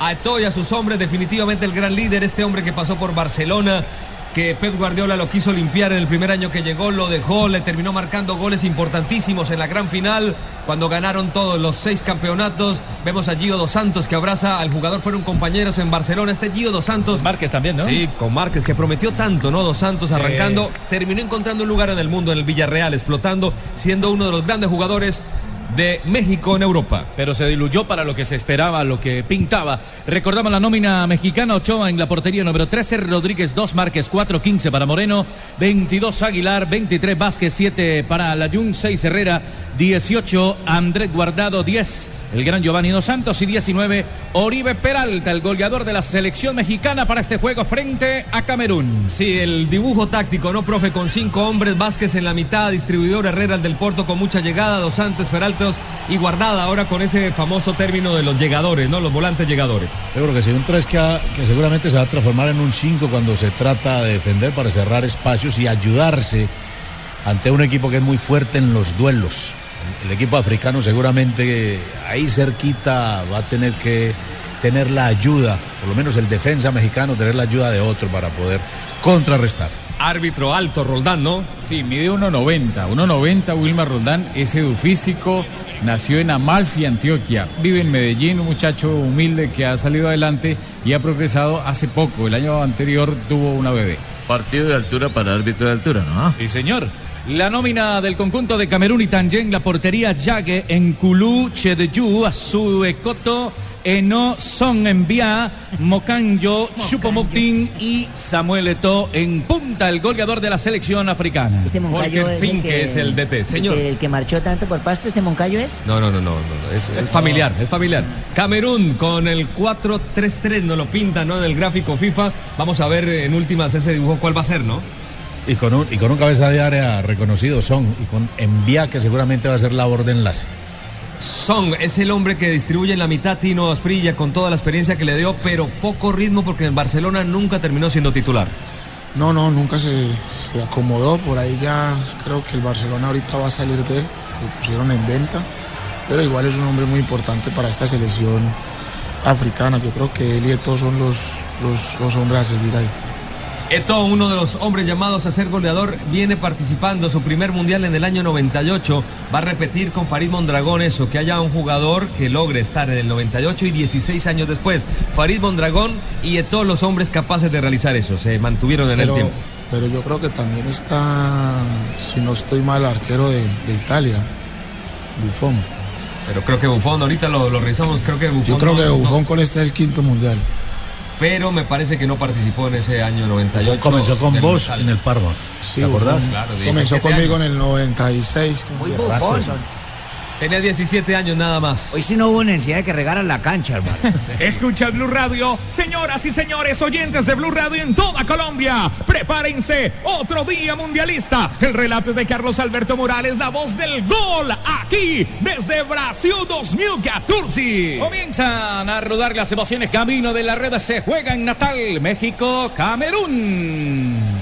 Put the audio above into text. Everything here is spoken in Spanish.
a y a sus hombres. Definitivamente el gran líder, este hombre que pasó por Barcelona, que Pep Guardiola lo quiso limpiar en el primer año que llegó, lo dejó, le terminó marcando goles importantísimos en la gran final, cuando ganaron todos los seis campeonatos. Vemos a Gio Dos Santos que abraza al jugador, fueron compañeros en Barcelona. Este Gio Dos Santos. Márquez también, ¿no? Sí, con Márquez, que prometió tanto, ¿no? Dos Santos arrancando, terminó encontrando un lugar en el mundo, en el Villarreal, explotando, siendo uno de los grandes jugadores de México en Europa. Pero se diluyó para lo que se esperaba, lo que pintaba. Recordamos la nómina mexicana, Ochoa en la portería número 13, Rodríguez 2, Márquez 4, 15 para Moreno, 22 Aguilar, 23 Vázquez, 7 para Layún, 6 Herrera, 18 Andrés Guardado, 10 el gran Giovanni Dos Santos y 19 Oribe Peralta, el goleador de la selección mexicana para este juego frente a Camerún. Sí, el dibujo táctico, ¿no, profe? Con cinco hombres, Vázquez en la mitad, distribuidor Herrera el del Porto con mucha llegada, Dos Santos, Peraltos y Guardada ahora con ese famoso término de los llegadores, ¿no? Los volantes llegadores. Yo creo que sí, un 3 que, ha- que seguramente se va a transformar en un 5 cuando se trata de defender para cerrar espacios y ayudarse ante un equipo que es muy fuerte en los duelos. El, equipo africano seguramente ahí cerquita va a tener que tener la ayuda, por lo menos el defensa mexicano, tener la ayuda de otro para poder contrarrestar. Árbitro alto, Roldán, ¿no? Sí, mide 1.90. 1.90 Wilmar Roldán es edufísico, nació en Amalfi, Antioquia. Vive en Medellín, un muchacho humilde que ha salido adelante y ha progresado hace poco. El año anterior tuvo una bebé. Partido de altura para árbitro de altura, ¿no? Sí, señor. La nómina del conjunto de Camerún y Tangen, la portería Yague en Kulu, Chedeyu, Azuekoto, Eno, Son Envía, Mokanjo, Chupomuktin y Samuel Eto'o en punta, el goleador de la selección africana. Este Moncayo es el Fink, que, es el DT. Señor. El que marchó tanto por Pasto, este Moncayo es. No, no, no, no, no, no, Es, es familiar, es familiar. Camerún con el 4-3-3, nos lo pintan, ¿no? En el gráfico FIFA. Vamos a ver en últimas ese dibujo cuál va a ser, ¿no? Y con un, y con un cabeza de área reconocido son, y con envía que seguramente va a ser labor de enlace. Song es el hombre que distribuye en la mitad Tino Asprilla con toda la experiencia que le dio, pero poco ritmo porque en Barcelona nunca terminó siendo titular. No, no, nunca se, se acomodó. Por ahí ya creo que el Barcelona ahorita va a salir de él. Lo pusieron en venta. Pero igual es un hombre muy importante para esta selección africana. Yo creo que él y todos son los, los, los hombres a seguir ahí. Eto, uno de los hombres llamados a ser goleador, viene participando su primer mundial en el año 98. Va a repetir con Farid Mondragón eso, que haya un jugador que logre estar en el 98 y 16 años después. Farid Mondragón y Eto, los hombres capaces de realizar eso, se mantuvieron en el tiempo. pero yo creo que también está, si no estoy mal, arquero de, de Italia, Buffon. Pero creo que Buffon, ahorita lo, lo revisamos, creo que Buffon. Yo creo no- que no- Buffon con este es el quinto mundial. Pero me parece que no participó en ese año 98. Comenzó con vos en el Parma. Sí, ¿Te acordás? Claro, Comenzó 17 conmigo años. en el 96. Muy. Tenía 17 años nada más. Hoy sí no hubo necesidad de que regaran la cancha, hermano. Escucha Blue Radio, señoras y señores oyentes de Blue Radio en toda Colombia. Prepárense, otro día mundialista. El relato es de Carlos Alberto Morales, la voz del gol, aquí desde Brasil 2014. Comienzan a rodar las emociones camino de la red. Se juega en Natal, México, Camerún.